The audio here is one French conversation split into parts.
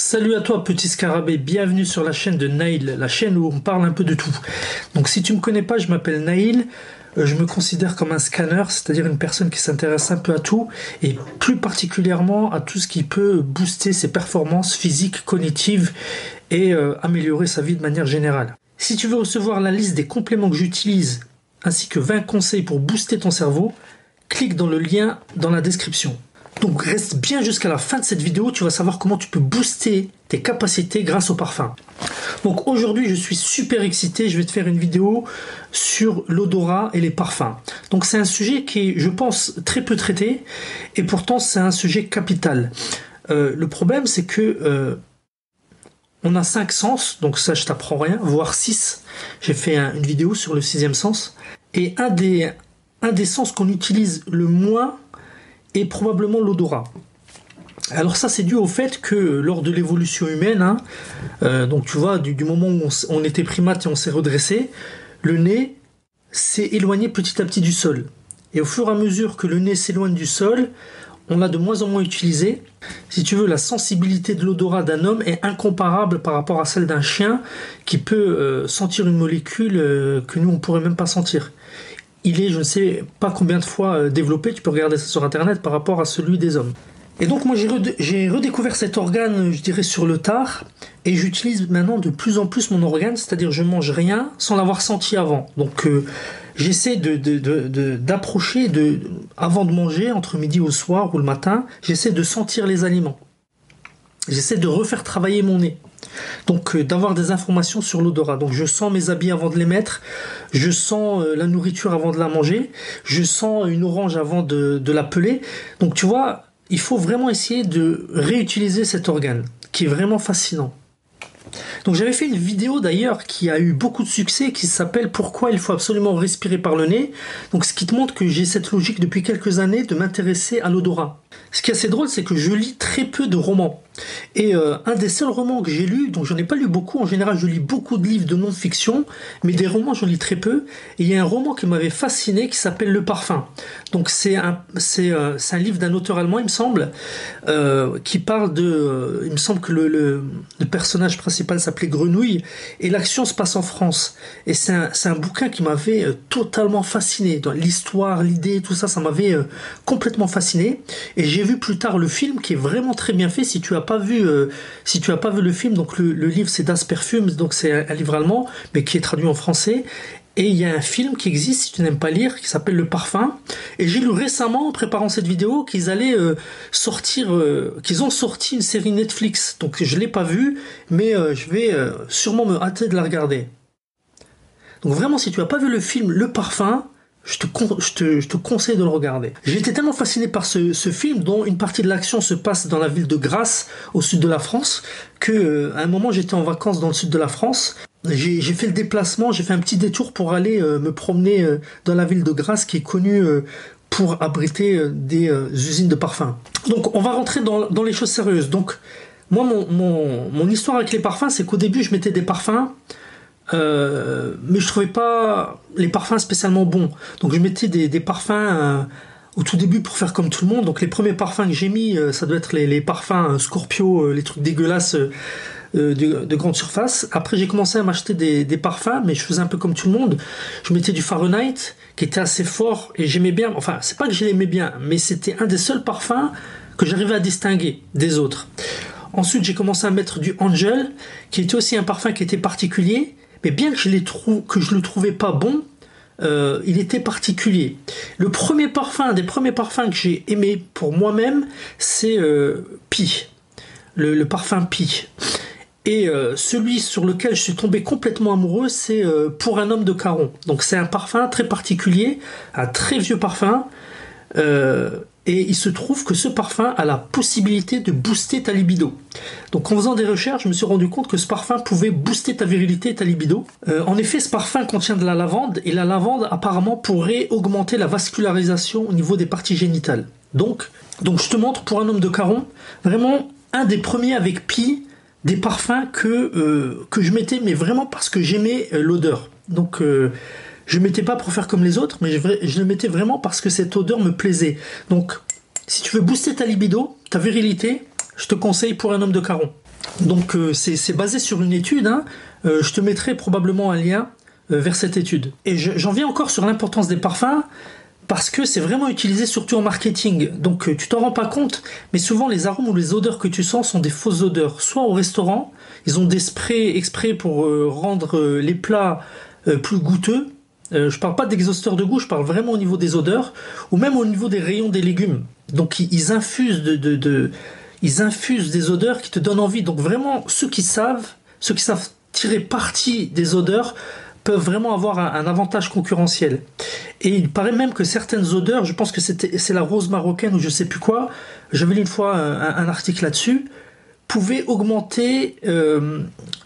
Salut à toi petit scarabée, bienvenue sur la chaîne de Naïl, la chaîne où on parle un peu de tout. Donc si tu me connais pas, je m'appelle Naïl, euh, je me considère comme un scanner, c'est-à-dire une personne qui s'intéresse un peu à tout et plus particulièrement à tout ce qui peut booster ses performances physiques, cognitives et euh, améliorer sa vie de manière générale. Si tu veux recevoir la liste des compléments que j'utilise ainsi que 20 conseils pour booster ton cerveau, clique dans le lien dans la description. Donc reste bien jusqu'à la fin de cette vidéo, tu vas savoir comment tu peux booster tes capacités grâce au parfum. Donc aujourd'hui je suis super excité, je vais te faire une vidéo sur l'odorat et les parfums. Donc c'est un sujet qui est je pense très peu traité et pourtant c'est un sujet capital. Euh, le problème c'est que euh, on a cinq sens, donc ça je t'apprends rien, voire six. J'ai fait une vidéo sur le sixième sens. Et un des sens qu'on utilise le moins et probablement l'odorat. Alors ça c'est dû au fait que lors de l'évolution humaine, hein, euh, donc tu vois, du, moment où on, était primate et on s'est redressé, le nez s'est éloigné petit à petit du sol. Et au fur et à mesure que le nez s'éloigne du sol, on l'a de moins en moins utilisé. Si tu veux, la sensibilité de l'odorat d'un homme est incomparable par rapport à celle d'un chien qui peut euh, sentir une molécule euh, que nous on pourrait même pas sentir il est, je ne sais pas combien de fois euh, développé, tu peux regarder ça sur internet par rapport à celui des hommes. Et donc moi j'ai redécouvert cet organe, je dirais, sur le tard, et j'utilise maintenant de plus en plus mon organe, c'est-à-dire je mange rien sans l'avoir senti avant. Donc euh, j'essaie d'approcher, de, avant de manger, entre midi au soir ou le matin, j'essaie de sentir les aliments. J'essaie de refaire travailler mon nez. Donc euh, d'avoir des informations sur l'odorat. Donc je sens mes habits avant de les mettre, je sens euh, la nourriture avant de la manger, je sens une orange avant de, de la peler. Donc tu vois, il faut vraiment essayer de réutiliser cet organe qui est vraiment fascinant. Donc j'avais fait une vidéo d'ailleurs qui a eu beaucoup de succès qui s'appelle Pourquoi il faut absolument respirer par le nez. Donc ce qui te montre que j'ai cette logique depuis quelques années de m'intéresser à l'odorat. Ce qui est assez drôle, c'est que je lis très peu de romans. Et euh, un des seuls romans que j'ai lu, donc j'en ai pas lu beaucoup, en général je lis beaucoup de livres de non-fiction, mais des romans j'en lis très peu. Et il y a un roman qui m'avait fasciné qui s'appelle Le Parfum. Donc c'est un, c'est, euh, un livre d'un auteur allemand, il me semble, euh, qui parle de... il me semble que le, le, personnage principal s'appelait Grenouille, et l'action se passe en France. Et c'est un, un bouquin qui m'avait totalement fasciné. L'histoire, l'idée, tout ça, ça m'avait complètement fasciné. J'ai vu plus tard le film qui est vraiment très bien fait. Si tu as pas vu, euh, si tu as pas vu le film, donc le, livre c'est Das Perfume, donc c'est un, livre allemand, mais qui est traduit en français. Et il y a un film qui existe, si tu n'aimes pas lire, qui s'appelle Le Parfum. Et j'ai lu récemment, en préparant cette vidéo, qu'ils allaient euh, sortir, euh, qu'ils ont sorti une série Netflix. Donc je l'ai pas vue, mais je vais sûrement me hâter de la regarder. Donc vraiment, si tu as pas vu le film Le Parfum, je te, conseille de le regarder. Été tellement fasciné par ce, film dont une partie de l'action se passe dans la ville de Grasse, au sud de la France, que euh, à un moment j'étais en vacances dans le sud de la France. J'ai fait le déplacement, j'ai fait un petit détour pour aller euh, me promener euh, dans la ville de Grasse qui est connue pour abriter des usines de parfums. Donc on va rentrer dans, les choses sérieuses. Donc moi mon histoire avec les parfums c'est qu'au début je mettais des parfums euh, mais je trouvais pas les parfums spécialement bons. Donc je mettais des, parfums euh, au tout début pour faire comme tout le monde. Donc les premiers parfums que j'ai mis, euh, ça doit être les, parfums Scorpio, les trucs dégueulasses de, grande surface. Après j'ai commencé à m'acheter des, des, parfums, mais je faisais un peu comme tout le monde. Je mettais du Fahrenheit qui était assez fort et j'aimais bien. Enfin c'est pas que je l'aimais bien, mais c'était un des seuls parfums que j'arrivais à distinguer des autres. Ensuite, j'ai commencé à mettre du Angel, qui était aussi un parfum qui était particulier, mais bien que je, je le trouvais pas bon, euh, il était particulier. Le premier parfum, des premiers parfums que j'ai aimé pour moi-même, c'est euh, Pi, le, parfum Pi. Et euh, celui sur lequel je suis tombé complètement amoureux, c'est Pour un homme de Caron. Donc c'est un parfum très particulier, un très vieux parfum. Et il se trouve que ce parfum a la possibilité de booster ta libido. Donc en faisant des recherches, je me suis rendu compte que ce parfum pouvait booster ta virilité et ta libido. Euh, en effet, ce parfum contient de la lavande et la lavande apparemment pourrait augmenter la vascularisation au niveau des parties génitales. Donc, je te montre pour un homme de Caron, vraiment un des premiers avec Pi, des parfums que, euh, que je mettais, mais vraiment parce que j'aimais euh, l'odeur. Donc je mettais pas pour faire comme les autres, mais je, le mettais vraiment parce que cette odeur me plaisait. Donc, si tu veux booster ta libido, ta virilité, je te conseille pour un homme de Caron. Donc euh, c'est basé sur une étude, hein. euh, je te mettrai probablement un lien euh, vers cette étude. Et j'en viens encore sur l'importance des parfums, parce que c'est vraiment utilisé surtout en marketing. Donc tu t'en rends pas compte, mais souvent les arômes ou les odeurs que tu sens sont des fausses odeurs. Soit au restaurant, ils ont des sprays exprès pour rendre les plats plus goûteux. Je parle pas d'exhausteur de goût, je parle vraiment au niveau des odeurs, ou même au niveau des rayons des légumes. Donc ils, ils infusent des odeurs qui te donnent envie. Donc vraiment, ceux qui savent, ceux qui savent tirer parti des odeurs, peuvent vraiment avoir un, avantage concurrentiel. Et il paraît même que certaines odeurs, je pense que c'est la rose marocaine ou je sais plus quoi, j'avais lu une fois un article là-dessus, pouvaient augmenter euh,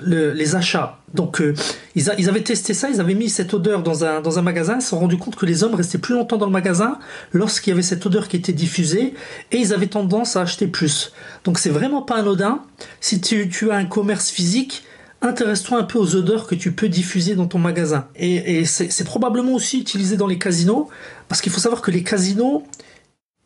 les achats. Donc euh, ils, ils, avaient testé ça, ils avaient mis cette odeur dans un, dans un magasin, ils se sont rendus compte que les hommes restaient plus longtemps dans le magasin lorsqu'il y avait cette odeur qui était diffusée et ils avaient tendance à acheter plus. Donc c'est vraiment pas anodin. Si tu, tu as un commerce physique, intéresse-toi un peu aux odeurs que tu peux diffuser dans ton magasin. Et, et c'est probablement aussi utilisé dans les casinos, parce qu'il faut savoir que les casinos,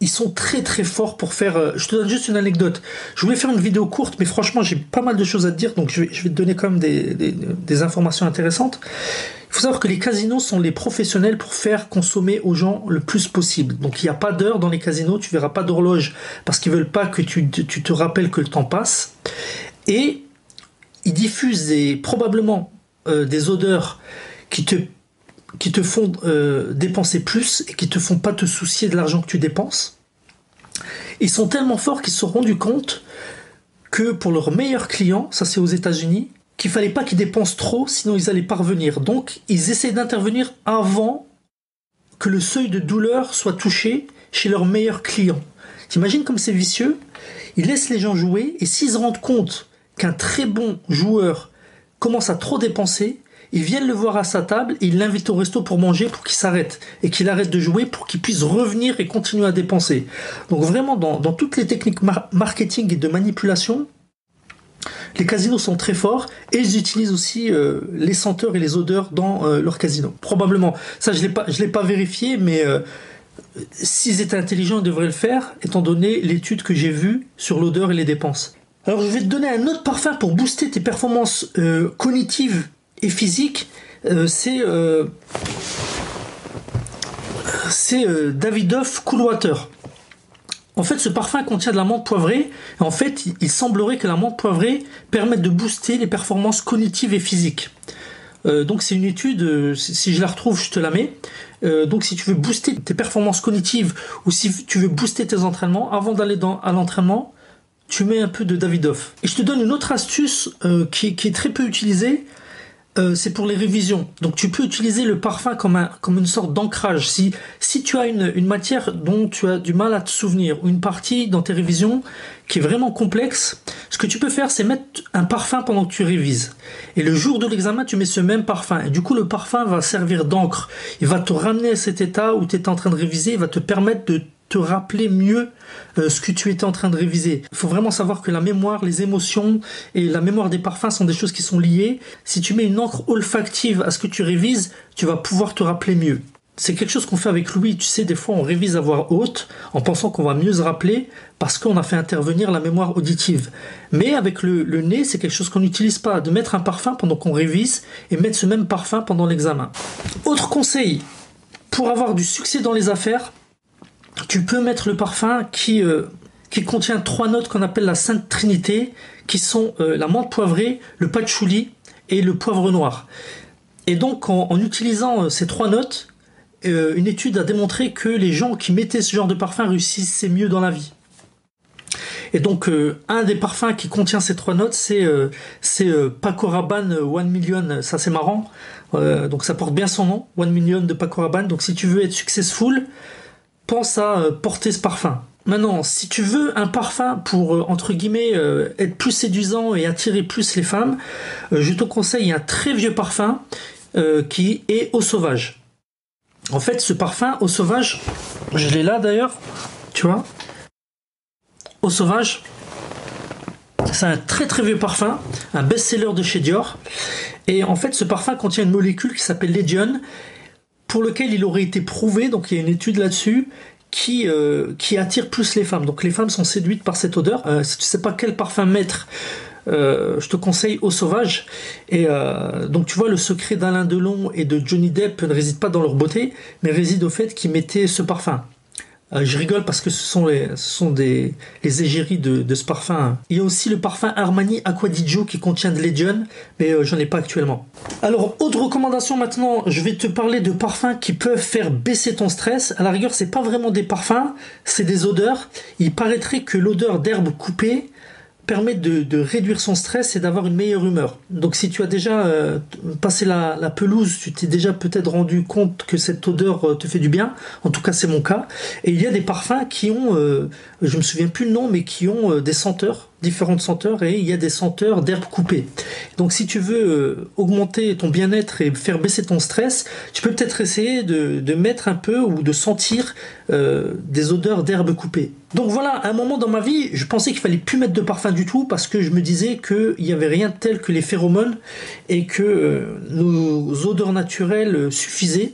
ils sont très très forts pour faire. Euh, je te donne juste une anecdote. Je voulais faire une vidéo courte, mais franchement, j'ai pas mal de choses à dire, donc je vais, te donner quand même des, informations intéressantes. Il faut savoir que les casinos sont les professionnels pour faire consommer aux gens le plus possible. Donc il n'y a pas d'heure dans les casinos, tu verras pas d'horloge parce qu'ils veulent pas que tu, te rappelles que le temps passe. Et ils diffusent probablement euh, des odeurs qui te qui te font euh, dépenser plus et qui te font pas te soucier de l'argent que tu dépenses. Ils sont tellement forts qu'ils se sont rendus compte que pour leurs meilleurs clients, ça c'est aux États-Unis, qu'il fallait pas qu'ils dépensent trop, sinon ils allaient pas revenir. Donc ils essaient d'intervenir avant que le seuil de douleur soit touché chez leurs meilleurs clients. T'imagines comme c'est vicieux? Ils laissent les gens jouer et s'ils se rendent compte qu'un très bon joueur commence à trop dépenser, ils viennent le voir à sa table ils l'invitent au resto pour manger pour qu'il s'arrête et qu'il arrête de jouer pour qu'il puisse revenir et continuer à dépenser. Donc vraiment dans, toutes les techniques marketing et de manipulation, les casinos sont très forts et ils utilisent aussi euh, les senteurs et les odeurs dans euh, leurs casinos. Probablement. Ça, je ne l'ai pas vérifié, mais euh, s'ils étaient intelligents, ils devraient le faire, étant donné l'étude que j'ai vue sur l'odeur et les dépenses. Alors, je vais te donner un autre parfum pour booster tes performances cognitives physique, euh, c'est euh, c'est euh, Davidoff Cool Water. En fait, ce parfum contient de la menthe poivrée. En fait, il semblerait que la menthe poivrée permette de booster les performances cognitives et physiques. donc, c'est une étude. si je la retrouve, je te la mets. donc, si tu veux booster tes performances cognitives ou si tu veux booster tes entraînements, avant d'aller à l'entraînement, tu mets un peu de Davidoff. Et je te donne une autre astuce qui, est très peu utilisée. Euh, c'est pour les révisions. Donc tu peux utiliser le parfum comme, un, comme une sorte d'ancrage. Si, si tu as une, une matière dont tu as du mal à te souvenir, ou une partie dans tes révisions qui est vraiment complexe, ce que tu peux faire, c'est mettre un parfum pendant que tu révises. Et le jour de l'examen, tu mets ce même parfum. Et du coup, le parfum va servir d'encre. Il va te ramener à cet état où tu es en train de réviser. Il va te permettre de te rappeler mieux euh, ce que tu étais en train de réviser. Il faut vraiment savoir que la mémoire, les émotions et la mémoire des parfums sont des choses qui sont liées. Si tu mets une encre olfactive à ce que tu révises, tu vas pouvoir te rappeler mieux. C'est quelque chose qu'on fait avec Louis, tu sais, des fois on révise à voix haute en pensant qu'on va mieux se rappeler parce qu'on a fait intervenir la mémoire auditive. Mais avec le, le nez, c'est quelque chose qu'on n'utilise pas, de mettre un parfum pendant qu'on révise et mettre ce même parfum pendant l'examen. Autre conseil, pour avoir du succès dans les affaires, tu peux mettre le parfum qui, euh, qui contient trois notes qu'on appelle la Sainte Trinité, qui sont euh, la menthe poivrée, le patchouli et le poivre noir. Et donc en, utilisant euh, ces trois notes, une étude a démontré que les gens qui mettaient ce genre de parfum réussissaient mieux dans la vie. Et donc un des parfums qui contient ces trois notes, c'est c'est Paco Rabanne One Million. Ça c'est marrant. donc ça porte bien son nom, One Million de Paco Rabanne. Donc si tu veux être successful, pense à euh, porter ce parfum. Maintenant, si tu veux un parfum pour, euh, entre guillemets, euh, être plus séduisant et attirer plus les femmes, je te conseille un très vieux parfum qui est Eau Sauvage. En fait, ce parfum Eau Sauvage, je l'ai là d'ailleurs, tu vois. Eau Sauvage, c'est un très très vieux parfum, un best-seller de chez Dior. Et en fait, ce parfum contient une molécule qui s'appelle Legion pour lequel il aurait été prouvé, donc il y a une étude là-dessus, qui, euh, attire plus les femmes. Donc les femmes sont séduites par cette odeur. Euh, si tu sais pas quel parfum mettre, je te conseille Eau Sauvage. Et donc tu vois, le secret d'Alain Delon et de Johnny Depp ne réside pas dans leur beauté, mais réside au fait qu'ils mettaient ce parfum. Euh, je rigole parce que ce sont les, sont des, les égéries de, ce parfum. Il y a aussi le parfum Armani Aqua qui contient de Legion, mais euh, j'en ai pas actuellement. Alors, autre recommandation maintenant, je vais te parler de parfums qui peuvent faire baisser ton stress. À la rigueur, c'est pas vraiment des parfums, c'est des odeurs. Il paraîtrait que l'odeur d'herbe coupée permet de, réduire son stress et d'avoir une meilleure humeur. Donc si tu as déjà euh, passé la, pelouse, tu t'es déjà peut-être rendu compte que cette odeur euh, te fait du bien. En tout cas, c'est mon cas. Et il y a des parfums qui ont, euh, je me souviens plus le nom, mais qui ont des senteurs différentes senteurs et il y a des senteurs d'herbes coupées. Donc si tu veux augmenter ton bien-être et faire baisser ton stress, tu peux peut-être essayer de, mettre un peu ou de sentir des odeurs d'herbes coupées. Donc voilà, à un moment dans ma vie, je pensais qu'il fallait plus mettre de parfum du tout parce que je me disais qu'il n'y avait rien tel que les phéromones et que euh, nos odeurs naturelles suffisaient.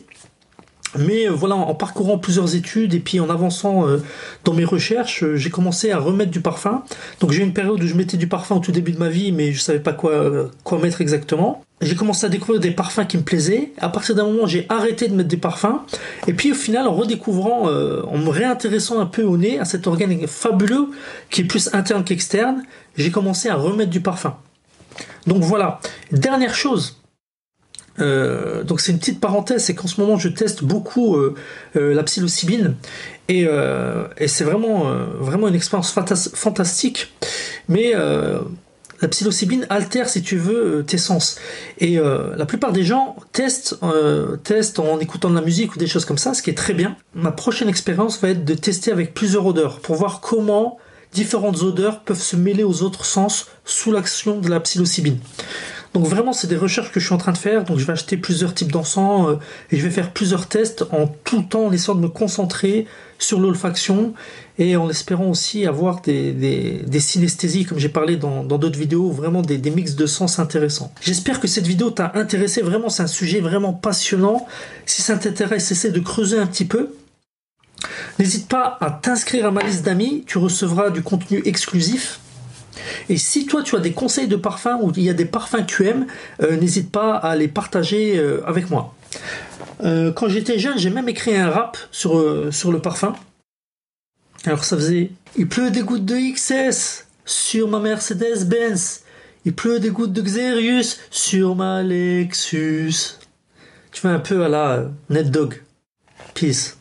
Mais euh, voilà, en parcourant plusieurs études et puis en avançant euh, dans mes recherches, j'ai commencé à remettre du parfum. Donc j'ai eu une période où je mettais du parfum au tout début de ma vie, mais je savais pas quoi, quoi mettre exactement j'ai commencé à découvrir des parfums qui me plaisaient. À partir d'un moment, j'ai arrêté de mettre des parfums. Et puis au final, en redécouvrant, euh, en me réintéressant un peu au nez, à cet organe fabuleux qui est plus interne qu'externe, j'ai commencé à remettre du parfum. Donc voilà. Dernière chose. Euh, donc c'est une petite parenthèse, c'est qu'en ce moment je teste beaucoup euh, la psilocybine et, c'est vraiment vraiment une expérience fantastique. Mais la psilocybine altère, si tu veux, euh, tes sens. Et euh, la plupart des gens euh, testent en écoutant de la musique ou des choses comme ça, ce qui est très bien. Ma prochaine expérience va être de tester avec plusieurs odeurs pour voir comment différentes odeurs peuvent se mêler aux autres sens sous l'action de la psilocybine. Donc vraiment, c'est des recherches que je suis en train de faire. Donc je vais acheter plusieurs types d'encens euh, et je vais faire plusieurs tests en tout temps en essayant de me concentrer sur l'olfaction et en espérant aussi avoir des, des, synesthésies, comme j'ai parlé dans d'autres vidéos, vraiment des, des mix de sens intéressants. J'espère que cette vidéo t'a intéressé. Vraiment, c'est un sujet vraiment passionnant. Si ça t'intéresse, essaie de creuser un petit peu. N'hésite pas à t'inscrire à ma liste d'amis. Tu recevras du contenu exclusif. Et si toi tu as des conseils de parfums ou il y a des parfums que tu aimes, euh, n'hésite pas à les partager euh, avec moi. Euh, quand j'étais jeune, j'ai même écrit un rap sur, sur le parfum. Alors ça faisait Il pleut des gouttes de XS sur ma Mercedes-Benz. Il pleut des gouttes de Xerius sur ma Lexus. Tu fais un peu à la Net Dog. Peace.